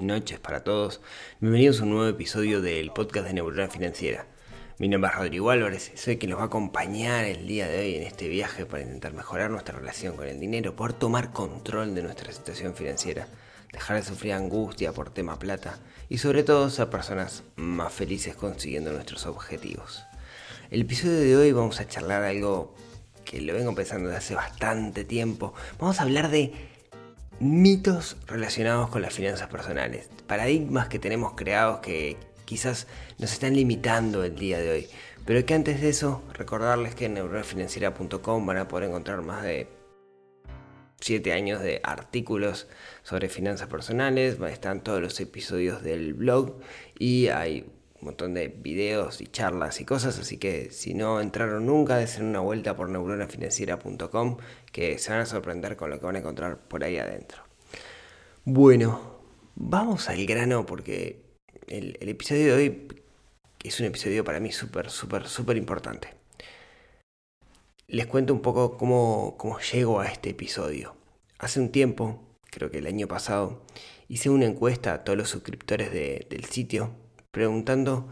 Noches para todos. Bienvenidos a un nuevo episodio del podcast de Neurona Financiera. Mi nombre es Rodrigo Álvarez soy quien nos va a acompañar el día de hoy en este viaje para intentar mejorar nuestra relación con el dinero, poder tomar control de nuestra situación financiera, dejar de sufrir angustia por tema plata y sobre todo ser personas más felices consiguiendo nuestros objetivos. El episodio de hoy vamos a charlar algo que lo vengo pensando desde hace bastante tiempo. Vamos a hablar de mitos relacionados con las finanzas personales, paradigmas que tenemos creados que quizás nos están limitando el día de hoy. Pero que antes de eso, recordarles que en neuronafinanciera.com van a poder encontrar más de 7 años de artículos sobre finanzas personales, están todos los episodios del blog y hay montón de videos y charlas y cosas, así que si no entraron nunca, den una vuelta por neuronafinanciera.com que se van a sorprender con lo que van a encontrar por ahí adentro. Bueno, vamos al grano porque el, episodio de hoy es un episodio para mí súper, súper, súper importante. Les cuento un poco cómo, cómo llego a este episodio. Hace un tiempo, creo que el año pasado, hice una encuesta a todos los suscriptores de, del sitio preguntando,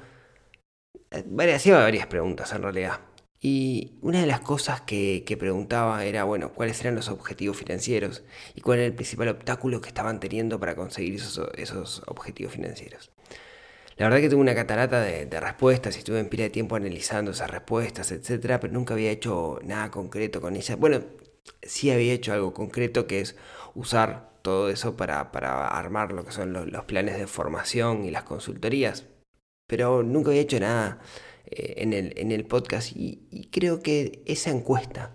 varias, hacía varias preguntas en realidad. Y una de las cosas que, que, preguntaba era, bueno, cuáles eran los objetivos financieros y cuál era el principal obstáculo que estaban teniendo para conseguir esos, esos objetivos financieros. La verdad que tuve una catarata de, respuestas y estuve en pila de tiempo analizando esas respuestas, etcétera, pero nunca había hecho nada concreto con ellas. Bueno, sí había hecho algo concreto que es usar todo eso para, para armar lo que son los, planes de formación y las consultorías, pero nunca había hecho nada eh, en, el, en el podcast y, creo que esa encuesta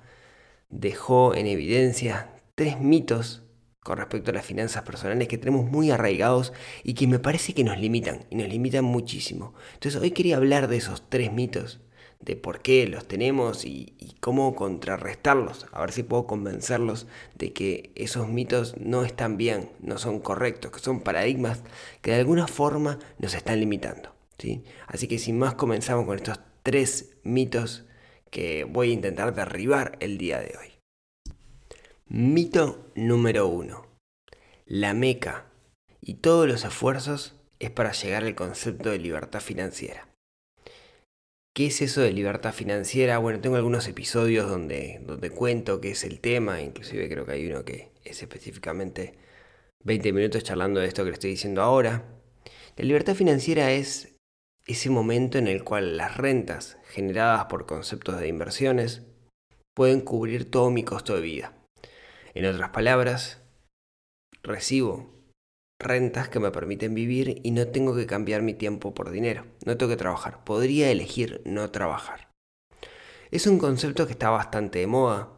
dejó en evidencia tres mitos con respecto a las finanzas personales que tenemos muy arraigados y que me parece que nos limitan, y nos limitan muchísimo. Entonces hoy quería hablar de esos tres mitos, de por qué los tenemos y, y, cómo contrarrestarlos, a ver si puedo convencerlos de que esos mitos no están bien, no son correctos, que son paradigmas que de alguna forma nos están limitando. ¿Sí? Así que sin más comenzamos con estos tres mitos que voy a intentar derribar el día de hoy. Mito número uno. La meca y todos los esfuerzos es para llegar al concepto de libertad financiera. ¿Qué es eso de libertad financiera? Bueno, tengo algunos episodios donde, donde cuento qué es el tema, inclusive creo que hay uno que es específicamente 20 minutos charlando de esto que le estoy diciendo ahora. La libertad financiera es ese momento en el cual las rentas generadas por conceptos de inversiones pueden cubrir todo mi costo de vida. En otras palabras, recibo rentas que me permiten vivir y no tengo que cambiar mi tiempo por dinero. No tengo que trabajar. Podría elegir no trabajar. Es un concepto que está bastante de moda.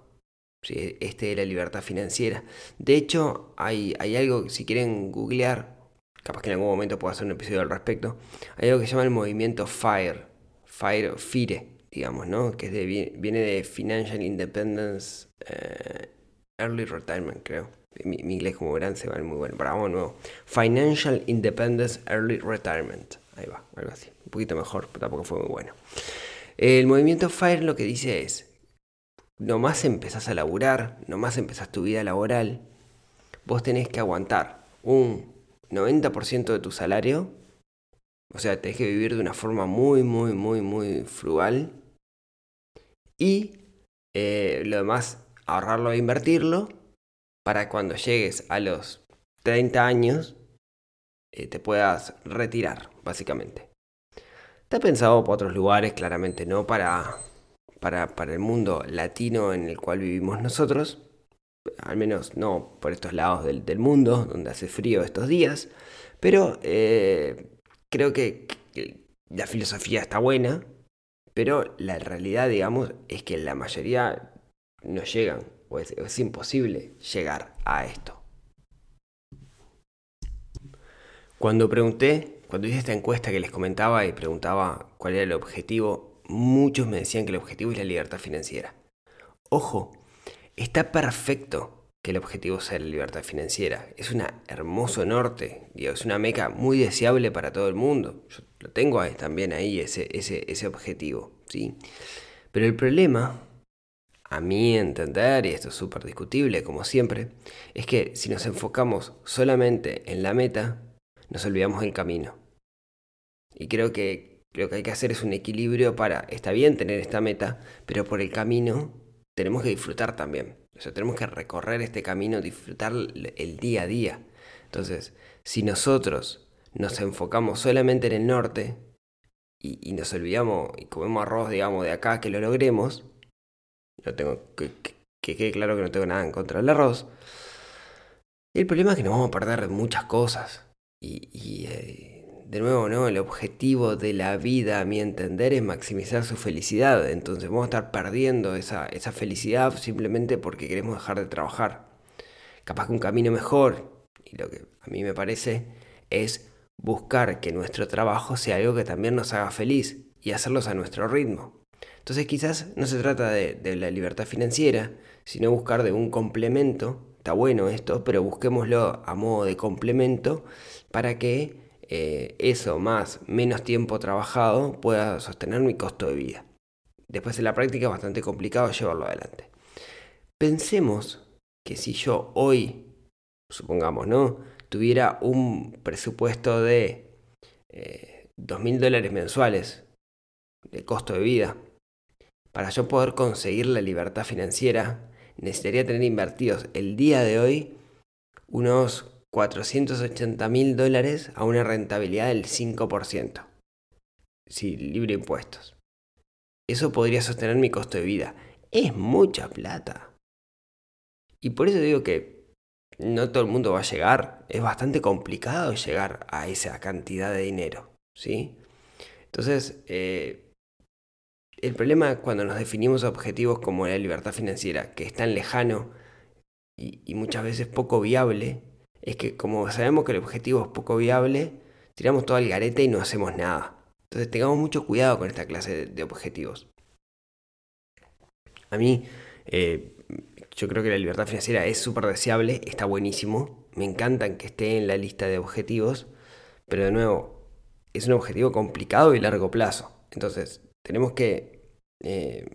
Este de la libertad financiera. De hecho, hay, algo que si quieren googlear, capaz que en algún momento puedo hacer un episodio al respecto, hay algo que se llama el movimiento FIRE. FIRE, FIRE, digamos, ¿no? Que viene de Financial Independence. Eh, Early Retirement, creo. Mi, inglés, como verán, se va muy bueno. Vamos nuevo. Financial Independence Early Retirement. Ahí va, algo así. Un poquito mejor, pero tampoco fue muy bueno. El movimiento FIRE lo que dice es, nomás empezás a laburar, nomás empezás tu vida laboral, vos tenés que aguantar un 90% de tu salario, o sea, tenés que vivir de una forma muy, muy, muy, muy frugal, y eh, lo demás ahorrarlo e invertirlo para cuando llegues a los 30 años eh, te puedas retirar, básicamente. Está pensado para otros lugares, claramente no para, para, para el mundo latino en el cual vivimos nosotros, al menos no por estos lados del, mundo, donde hace frío estos días, pero eh, creo que, la filosofía está buena, pero la realidad, digamos, es que la mayoría no llegan, o es imposible llegar a esto. Cuando pregunté, cuando hice esta encuesta que les comentaba y preguntaba cuál era el objetivo, muchos me decían que el objetivo es la libertad financiera. Ojo, está perfecto que el objetivo sea la libertad financiera. Es un hermoso norte, digo, es una meca muy deseable para todo el mundo. Yo lo tengo ahí, también ahí, ese, ese, ese objetivo. ¿sí? Pero el problema, a mi entender, y esto es súper discutible como siempre, es que si nos enfocamos solamente en la meta, nos olvidamos del camino. Y creo que lo que hay que hacer es un equilibrio para, está bien tener esta meta, pero por el camino tenemos que disfrutar también. O sea, tenemos que recorrer este camino, disfrutar el día a día. Entonces, si nosotros nos enfocamos solamente en el norte y, nos olvidamos y comemos arroz, digamos, de acá que lo logremos, no tengo que, que quede claro que no tengo nada en contra del arroz. El problema es que nos vamos a perder muchas cosas. Y, eh, de nuevo, ¿no? El objetivo de la vida, a mi entender, es maximizar su felicidad. Entonces vamos a estar perdiendo esa, esa felicidad simplemente porque queremos dejar de trabajar. Capaz que un camino mejor, y lo que a mí me parece, es buscar que nuestro trabajo sea algo que también nos haga feliz y hacerlos a nuestro ritmo. Entonces quizás no se trata de, de la libertad financiera, sino buscar de un complemento está bueno esto, pero busquémoslo a modo de complemento para que eh, eso más menos tiempo trabajado pueda sostener mi costo de vida. Después en la práctica es bastante complicado llevarlo adelante. Pensemos que si yo hoy, supongamos, ¿no? Tuviera un presupuesto de eh, dos mil dólares mensuales de costo de vida, para yo poder conseguir la libertad financiera, necesitaría tener invertidos el día de hoy unos 480 mil dólares a una rentabilidad del 5%. Sí, libre impuestos. Eso podría sostener mi costo de vida. Es mucha plata. Y por eso digo que no todo el mundo va a llegar. Es bastante complicado llegar a esa cantidad de dinero. ¿Sí? Entonces, eh, el problema cuando nos definimos objetivos como la libertad financiera, que es tan lejano y, muchas veces poco viable, es que como sabemos que el objetivo es poco viable, tiramos todo al garete y no hacemos nada. Entonces tengamos mucho cuidado con esta clase de, objetivos. A mí, eh, yo creo que la libertad financiera es súper deseable, está buenísimo, me encantan que esté en la lista de objetivos, pero de nuevo, es un objetivo complicado y largo plazo. Entonces, tenemos que eh,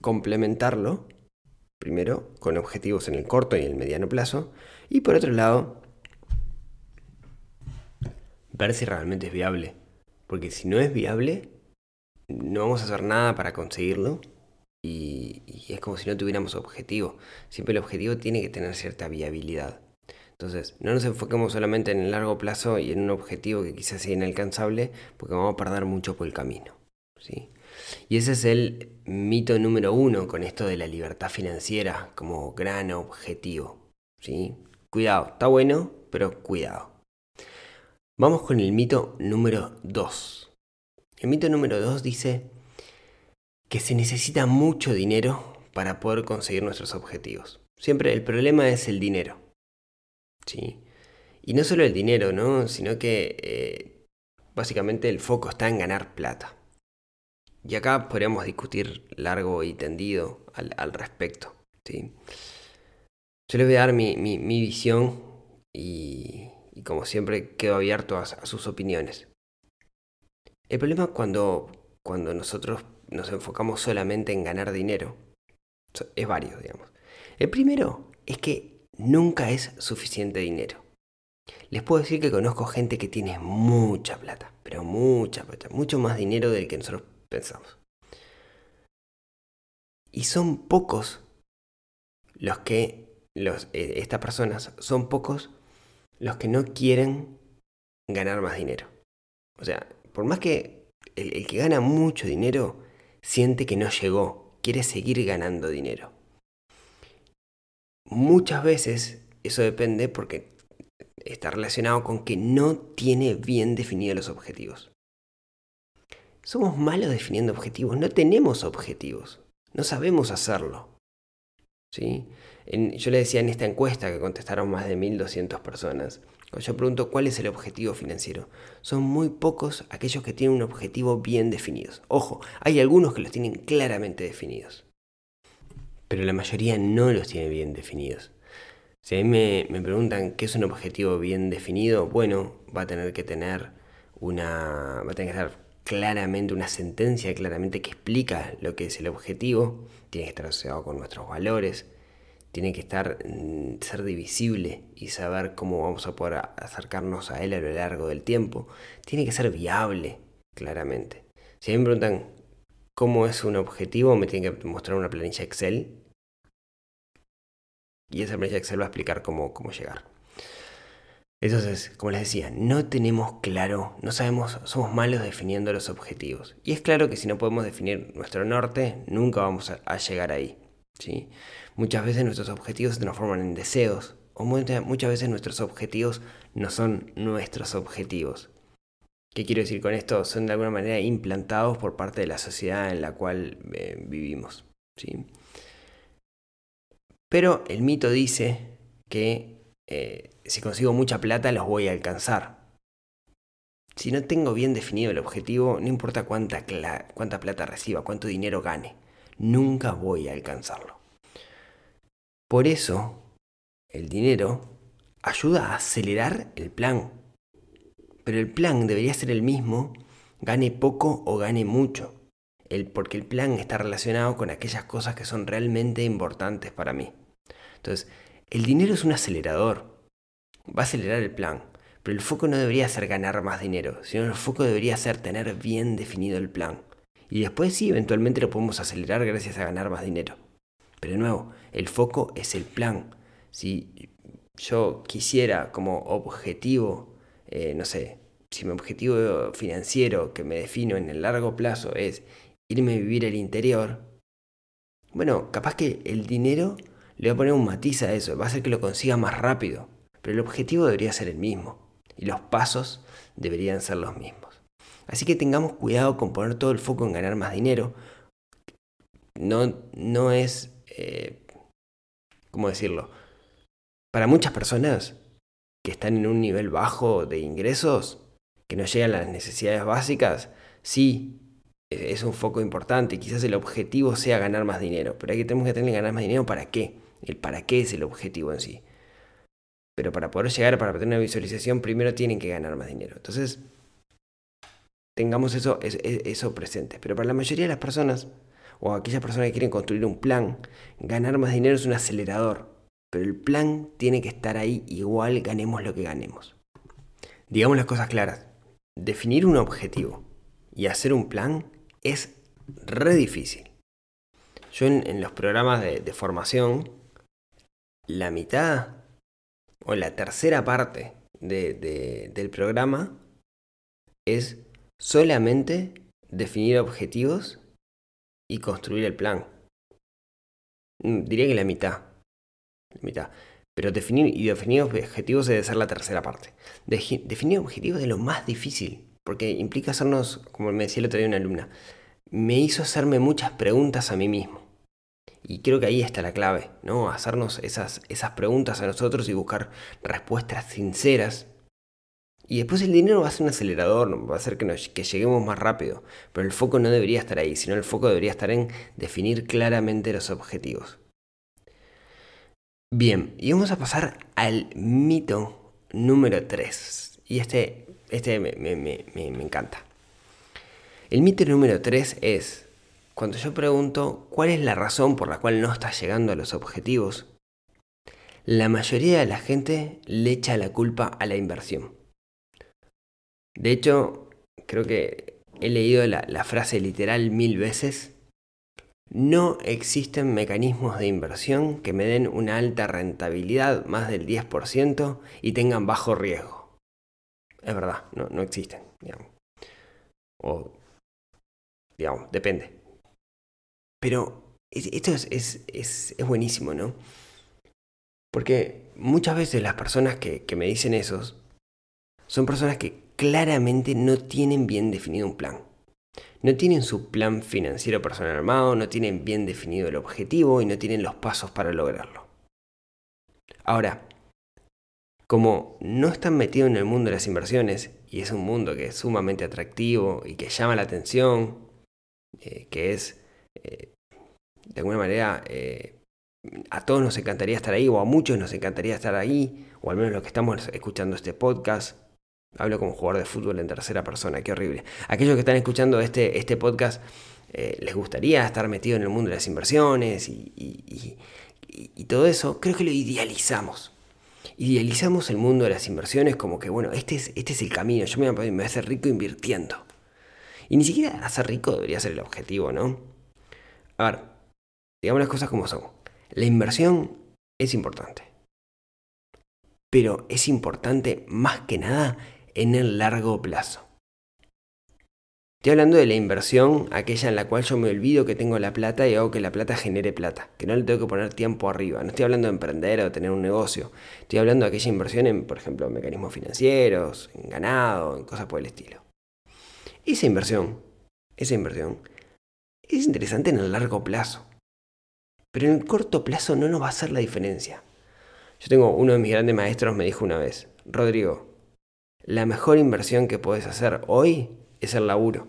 complementarlo, primero, con objetivos en el corto y el mediano plazo, y por otro lado, ver si realmente es viable. Porque si no es viable, no vamos a hacer nada para conseguirlo y, es como si no tuviéramos objetivo. Siempre el objetivo tiene que tener cierta viabilidad. Entonces, no nos enfoquemos solamente en el largo plazo y en un objetivo que quizás sea inalcanzable, porque vamos a perder mucho por el camino. Y ese es el mito número uno con esto de la libertad financiera como gran objetivo. ¿sí? Cuidado, está bueno, pero cuidado. Vamos con el mito número dos. El mito número dos dice que se necesita mucho dinero para poder conseguir nuestros objetivos. Siempre el problema es el dinero. ¿sí? Y no solo el dinero, ¿no? sino que eh, básicamente el foco está en ganar plata. Y acá podríamos discutir largo y tendido al, respecto. ¿sí? Yo les voy a dar mi, visión y, como siempre quedo abierto a, sus opiniones. El problema cuando, cuando nosotros nos enfocamos solamente en ganar dinero. Es varios, digamos. El primero es que nunca es suficiente dinero. Les puedo decir que conozco gente que tiene mucha plata, pero mucha plata, mucho más dinero del que nosotros pensamos. Y son pocos los que, eh, estas personas, son pocos los que no quieren ganar más dinero. O sea, por más que el, el que gana mucho dinero siente que no llegó, quiere seguir ganando dinero. Muchas veces eso depende porque está relacionado con que no tiene bien definidos los objetivos. somos malos definiendo objetivos, no tenemos objetivos, no sabemos hacerlo. ¿Sí? yo le decía en esta encuesta que contestaron más de 1.200 personas, cuando yo pregunto cuál es el objetivo financiero, son muy pocos aquellos que tienen un objetivo bien definido. Ojo, hay algunos que los tienen claramente definidos, pero la mayoría no los tiene bien definidos. Si a mí me, me preguntan qué es un objetivo bien definido, bueno, va a tener que tener una. va a tener que estar claramente una sentencia claramente que explica lo que es el objetivo, tiene que estar asociado con nuestros valores, tiene que estar mm, ser divisible y saber cómo vamos a poder acercarnos a él a lo largo del tiempo, tiene que ser viable claramente. Si a mí me preguntan cómo es un objetivo, me tienen que mostrar una planilla Excel y esa planilla Excel va a explicar cómo, cómo llegar. Entonces, como les decía, no tenemos claro, no sabemos, somos malos definiendo los objetivos. Y es claro que si no podemos definir nuestro norte, nunca vamos a, llegar ahí. ¿sí? Muchas veces nuestros objetivos se transforman en deseos, o muchas veces nuestros objetivos no son nuestros objetivos. ¿Qué quiero decir con esto? Son de alguna manera implantados por parte de la sociedad en la cual eh, vivimos. ¿sí? Pero el mito dice que eh, si consigo mucha plata los voy a alcanzar. Si no tengo bien definido el objetivo, no importa cuánta, plata reciba, cuánto dinero gane, nunca voy a alcanzarlo. Por eso, el dinero ayuda a acelerar el plan. Pero el plan debería ser el mismo, gane poco o gane mucho. El, porque el plan está relacionado con aquellas cosas que son realmente importantes para mí. Entonces, el dinero es un acelerador. Va a acelerar el plan. Pero el foco no debería ser ganar más dinero, sino el foco debería ser tener bien definido el plan. Y después sí, eventualmente lo podemos acelerar gracias a ganar más dinero. Pero de nuevo, el foco es el plan. Si yo quisiera como objetivo, eh, no sé, si mi objetivo financiero que me defino en el largo plazo es irme a vivir al interior, bueno, capaz que el dinero le voy a poner un matiz a eso, va a hacer que lo consiga más rápido, pero el objetivo debería ser el mismo y los pasos deberían ser los mismos. Así que tengamos cuidado con poner todo el foco en ganar más dinero. No, no es, eh, ¿cómo decirlo? Para muchas personas que están en un nivel bajo de ingresos, que no llegan a las necesidades básicas, sí, es un foco importante. Quizás el objetivo sea ganar más dinero, pero aquí tenemos que tener que ganar más dinero para qué? El para qué es el objetivo en sí. Pero para poder llegar, para tener una visualización, primero tienen que ganar más dinero. Entonces, tengamos eso, eso presente. Pero para la mayoría de las personas, o aquellas personas que quieren construir un plan, ganar más dinero es un acelerador. Pero el plan tiene que estar ahí igual ganemos lo que ganemos. Digamos las cosas claras. Definir un objetivo y hacer un plan es re difícil. Yo en, los programas de formación la mitad o la tercera parte del programa es solamente definir objetivos y construir el plan. Mm, diría que la mitad. La mitad. Pero definir y definir objetivos debe ser la tercera parte. definir objetivos es lo más difícil, porque implica hacernos, como me decía el otro día una alumna, me hizo hacerme muchas preguntas a mí mismo. Y creo que ahí está la clave, ¿no? Hacernos esas, esas preguntas a nosotros y buscar respuestas sinceras. Y después el dinero va a ser un acelerador, va a hacer que, que lleguemos más rápido. Pero el foco no debería estar ahí, sino el foco debería estar en definir claramente los objetivos. Bien, y vamos a pasar al mito número 3. Y este, este me, me, me, me encanta. El mito número 3 es cuando yo pregunto cuál es la razón por la cual no estás llegando a los objetivos, la mayoría de la gente le echa la culpa a la inversión. De hecho, creo que he leído la, frase literal mil veces. No existen mecanismos de inversión que me den una alta rentabilidad, más del 10%, y tengan bajo riesgo. Es verdad, no, no existen. O, digamos, depende. Pero esto es, buenísimo, ¿no? Porque muchas veces las personas que, me dicen eso son personas que claramente no tienen bien definido un plan. no tienen su plan financiero personal armado, no tienen bien definido el objetivo y no tienen los pasos para lograrlo. Ahora, como no están metidos en el mundo de las inversiones, y es un mundo que es sumamente atractivo y que llama la atención, eh, que es, eh, de alguna manera, eh, a todos nos encantaría estar ahí, o a muchos nos encantaría estar ahí, o al menos los que estamos escuchando este podcast. Hablo como jugador de fútbol en tercera persona, qué horrible. Aquellos que están escuchando este, este podcast, eh, les gustaría estar metido en el mundo de las inversiones y, todo eso, creo que lo idealizamos. Idealizamos el mundo de las inversiones como que, bueno, este es, este es el camino, yo me voy, a hacer rico invirtiendo. Y ni siquiera hacer rico debería ser el objetivo, ¿no? A ver, digamos las cosas como son. La inversión es importante. Pero es importante más que nada en el largo plazo. Estoy hablando de la inversión, aquella en la cual yo me olvido que tengo la plata y hago que la plata genere plata, que no le tengo que poner tiempo arriba. No estoy hablando de emprender o tener un negocio. Estoy hablando de aquella inversión en, por ejemplo, mecanismos financieros, en ganado, en cosas por el estilo. Esa inversión, esa inversión, es interesante en el largo plazo. Pero en el corto plazo no nos va a hacer la diferencia. Yo tengo uno de mis grandes maestros me dijo una vez, Rodrigo, la mejor inversión que puedes hacer hoy es el laburo.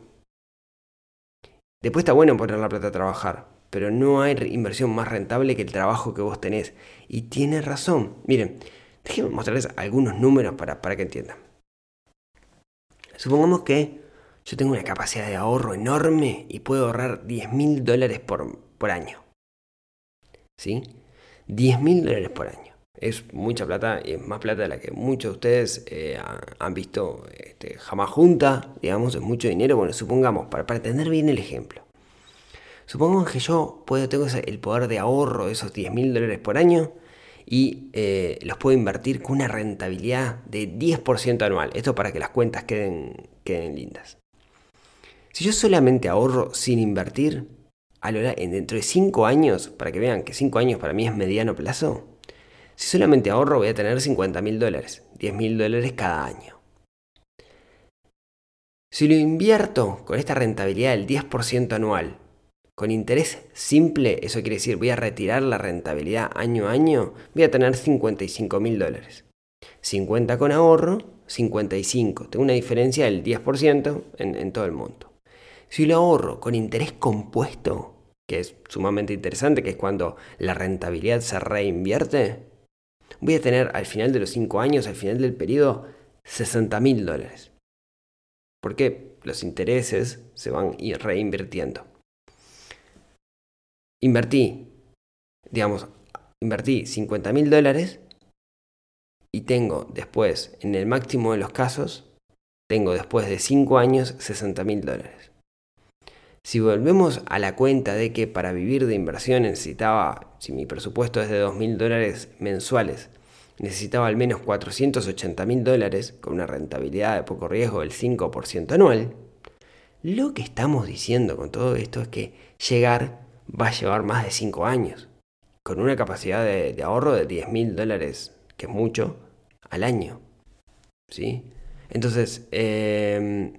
Después está bueno poner la plata a trabajar, pero no hay inversión más rentable que el trabajo que vos tenés. Y tiene razón. Miren, déjenme mostrarles algunos números para, para que entiendan. Supongamos que yo tengo una capacidad de ahorro enorme y puedo ahorrar 10 mil dólares por, por año. ¿Sí? 10 mil dólares por año. Es mucha plata y es más plata de la que muchos de ustedes eh, han visto este, jamás junta, digamos, es mucho dinero. Bueno, supongamos, para, para entender bien el ejemplo. Supongamos que yo puedo, tengo el poder de ahorro de esos 10 mil dólares por año y eh, los puedo invertir con una rentabilidad de 10% anual. Esto para que las cuentas queden, queden lindas. Si yo solamente ahorro sin invertir, dentro de 5 años, para que vean que 5 años para mí es mediano plazo, si solamente ahorro voy a tener 50 mil dólares, 10 mil dólares cada año. Si lo invierto con esta rentabilidad del 10% anual, con interés simple, eso quiere decir voy a retirar la rentabilidad año a año, voy a tener 55 mil dólares. 50 con ahorro, 55. Tengo una diferencia del 10% en, en todo el mundo. Si lo ahorro con interés compuesto, que es sumamente interesante, que es cuando la rentabilidad se reinvierte, voy a tener al final de los 5 años, al final del periodo, 60 mil dólares. Porque los intereses se van reinvirtiendo. Invertí, digamos, invertí 50 mil dólares y tengo después, en el máximo de los casos, tengo después de 5 años 60 mil dólares. Si volvemos a la cuenta de que para vivir de inversión necesitaba, si mi presupuesto es de 2.000 dólares mensuales, necesitaba al menos 480 mil dólares con una rentabilidad de poco riesgo del 5% anual, lo que estamos diciendo con todo esto es que llegar va a llevar más de 5 años, con una capacidad de, ahorro de 10 mil dólares, que es mucho, al año. ¿Sí? Entonces, eh,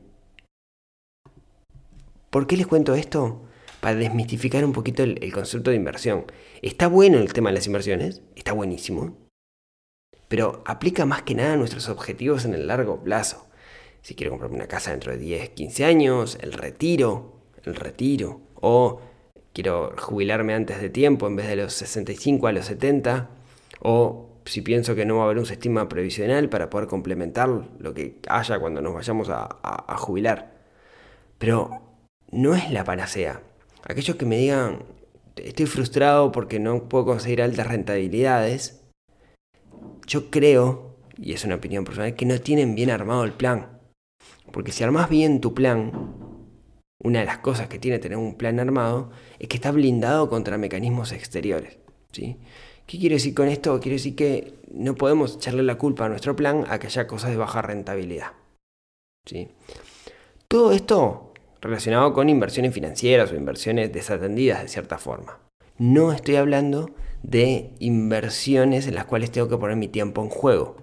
¿Por qué les cuento esto? Para desmistificar un poquito el, concepto de inversión. Está bueno el tema de las inversiones, está buenísimo, pero aplica más que nada a nuestros objetivos en el largo plazo. Si quiero comprarme una casa dentro de 10, 15 años, el retiro, el retiro, o quiero jubilarme antes de tiempo en vez de los 65 a los 70, o si pienso que no va a haber un sistema previsional para poder complementar lo que haya cuando nos vayamos a, a jubilar. Pero no es la panacea. Aquellos que me digan, estoy frustrado porque no puedo conseguir altas rentabilidades, yo creo, y es una opinión personal, que no tienen bien armado el plan. Porque si armas bien tu plan, una de las cosas que tiene tener un plan armado es que está blindado contra mecanismos exteriores. ¿sí? ¿Qué quiere decir con esto? Quiere decir que no podemos echarle la culpa a nuestro plan a que haya cosas de baja rentabilidad. ¿sí? Todo esto relacionado con inversiones financieras o inversiones desatendidas de cierta forma. No estoy hablando de inversiones en las cuales tengo que poner mi tiempo en juego.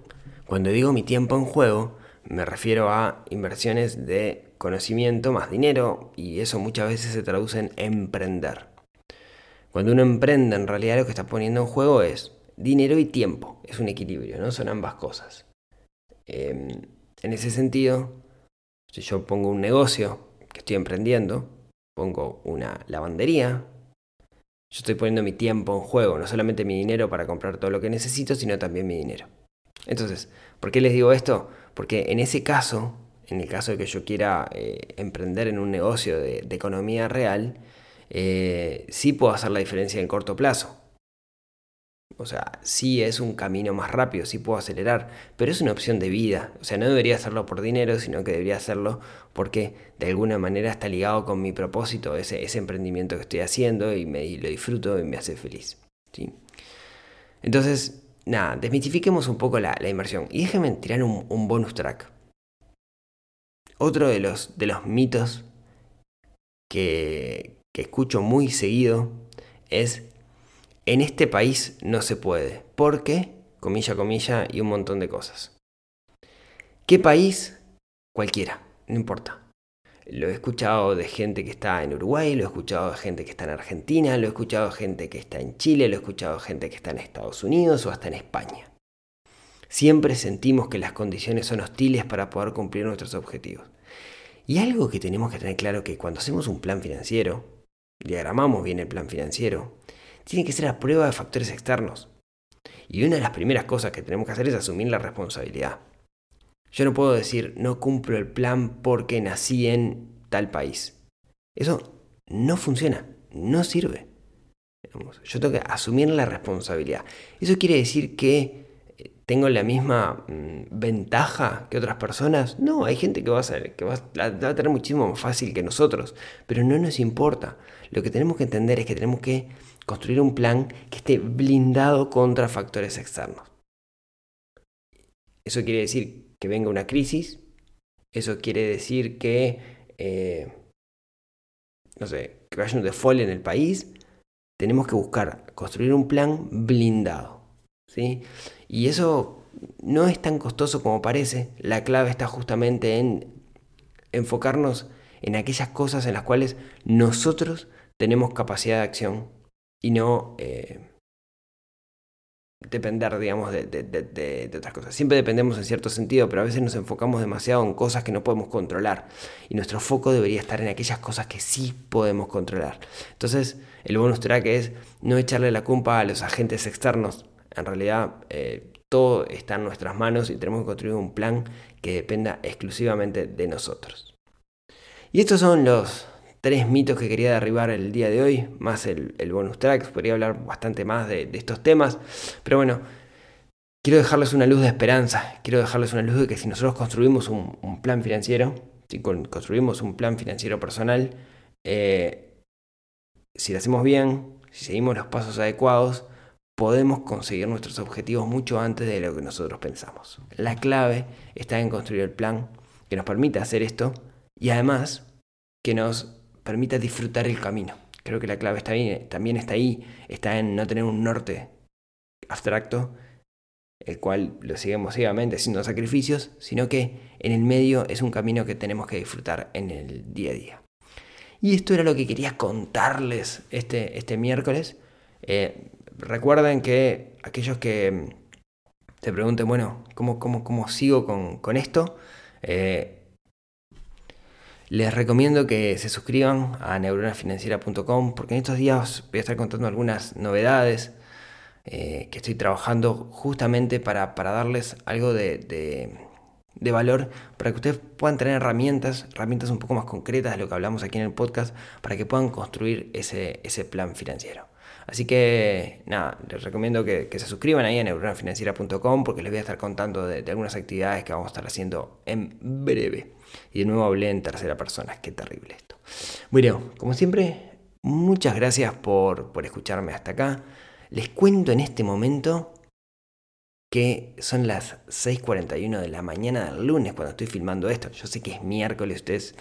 Cuando digo mi tiempo en juego, me refiero a inversiones de conocimiento, más dinero, y eso muchas veces se traduce en emprender. Cuando uno emprende, en realidad lo que está poniendo en juego es dinero y tiempo. Es un equilibrio, ¿no? Son ambas cosas. Em, en ese sentido, si yo pongo un negocio que estoy emprendiendo, pongo una lavandería, yo estoy poniendo mi tiempo en juego, no solamente mi dinero para comprar todo lo que necesito, sino también mi dinero. Entonces, ¿por qué les digo esto? Porque en ese caso, en el caso de que yo quiera eh, emprender en un negocio de, economía real, eh, sí puedo hacer la diferencia en corto plazo. O sea, sí es un camino más rápido, sí puedo acelerar, pero es una opción de vida. O sea, no debería hacerlo por dinero, sino que debería hacerlo porque de alguna manera está ligado con mi propósito, ese, emprendimiento que estoy haciendo y, me, lo disfruto y me hace feliz. ¿sí? Entonces, nada, desmitifiquemos un poco la, inversión y déjenme tirar un, bonus track. Otro de los, mitos que escucho muy seguido es en este país no se puede. ¿Por qué? Comilla, comilla y un montón de cosas. ¿Qué país? Cualquiera, no importa. Lo he escuchado de gente que está en Uruguay, lo he escuchado de gente que está en Argentina, lo he escuchado de gente que está en Chile, lo he escuchado de gente que está en Estados Unidos o hasta en España. Siempre sentimos que las condiciones son hostiles para poder cumplir nuestros objetivos. Y algo que tenemos que tener claro que cuando hacemos un plan financiero, diagramamos bien el plan financiero, tiene que ser a prueba de factores externos. Y una de las primeras cosas que tenemos que hacer es asumir la responsabilidad. Yo no puedo decir no cumplo el plan porque nací en tal país. Eso no funciona, no sirve. Yo tengo que asumir la responsabilidad. Eso quiere decir que eh, tengo la misma mm, ventaja que otras personas. No, hay gente que va va a tener muchísimo más fácil que nosotros, pero no nos importa. Lo que tenemos que entender es que tenemos que construir un plan que esté blindado contra factores externos. Eso quiere decir que venga una crisis, eso quiere decir que, eh, no sé, que vaya un default en el país, tenemos que buscar construir un plan blindado. ¿sí? Y eso no es tan costoso como parece, la clave está justamente en enfocarnos en aquellas cosas en las cuales nosotros tenemos capacidad de acción y no eh, depender, digamos, de, otras cosas. Siempre dependemos en cierto sentido, pero a veces nos enfocamos demasiado en cosas que no podemos controlar. Y nuestro foco debería estar en aquellas cosas que sí podemos controlar. Entonces, el bonus track es no echarle la culpa a los agentes externos. En realidad, eh, todo está en nuestras manos y tenemos que construir un plan que dependa exclusivamente de nosotros. Y estos son los tres mitos que quería derribar el día de hoy, más el, bonus track. Podría hablar bastante más de, estos temas, pero bueno, quiero dejarles una luz de esperanza. Quiero dejarles una luz de que si nosotros construimos un, plan financiero, si construimos un plan financiero personal, eh, si lo hacemos bien, si seguimos los pasos adecuados, podemos conseguir nuestros objetivos mucho antes de lo que nosotros pensamos. La clave está en construir el plan que nos permita hacer esto y además que nos permita disfrutar el camino. Creo que la clave está también está ahí, está en no tener un norte abstracto, el cual lo seguimos ciegamente haciendo sacrificios, sino que en el medio es un camino que tenemos que disfrutar en el día a día. Y esto era lo que quería contarles este, este miércoles. Eh, recuerden que aquellos que te pregunten, bueno, ¿cómo, cómo, cómo sigo con, con esto? Eh, les recomiendo que se suscriban a neuronafinanciera.com porque en estos días voy a estar contando algunas novedades eh, que estoy trabajando justamente para, darles algo de, valor, para que ustedes puedan tener herramientas, herramientas un poco más concretas de lo que hablamos aquí en el podcast, para que puedan construir ese, ese plan financiero. Así que nada, les recomiendo que, se suscriban ahí a neuronafinanciera.com porque les voy a estar contando de, algunas actividades que vamos a estar haciendo en breve. Y de nuevo hablé en tercera persona, qué terrible esto. Bueno, como siempre, muchas gracias por, por escucharme hasta acá. Les cuento en este momento que son las 6.41 de la mañana del lunes cuando estoy filmando esto. Yo sé que es miércoles, ustedes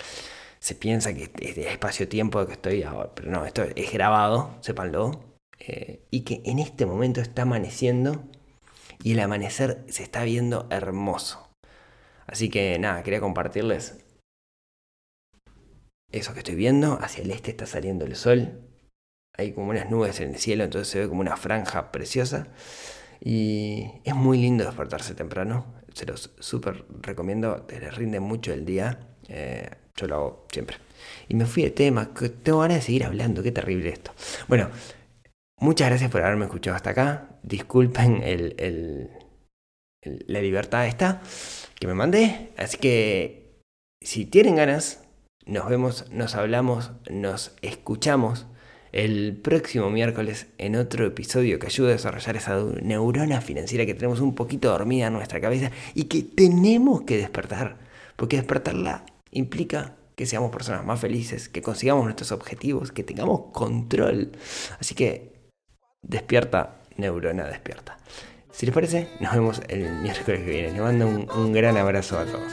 se piensa que es de espacio-tiempo que estoy ahora, pero no, esto es grabado, sépanlo. Eh, y que en este momento está amaneciendo y el amanecer se está viendo hermoso. Así que nada, quería compartirles eso que estoy viendo. Hacia el este está saliendo el sol. Hay como unas nubes en el cielo, entonces se ve como una franja preciosa. Y es muy lindo despertarse temprano. Se los súper recomiendo. Les rinde mucho el día. Eh, yo lo hago siempre. Y me fui de tema. Tengo ganas de seguir hablando. Qué terrible esto. Bueno, muchas gracias por haberme escuchado hasta acá. Disculpen el, la libertad esta que me mandé. Así que si tienen ganas, nos vemos, nos hablamos, nos escuchamos el próximo miércoles en otro episodio que ayude a desarrollar esa neurona financiera que tenemos un poquito dormida en nuestra cabeza y que tenemos que despertar. Porque despertarla implica que seamos personas más felices, que consigamos nuestros objetivos, que tengamos control. Así que despierta, neurona, despierta. Si les parece, nos vemos el miércoles que viene. Les mando un, gran abrazo a todos.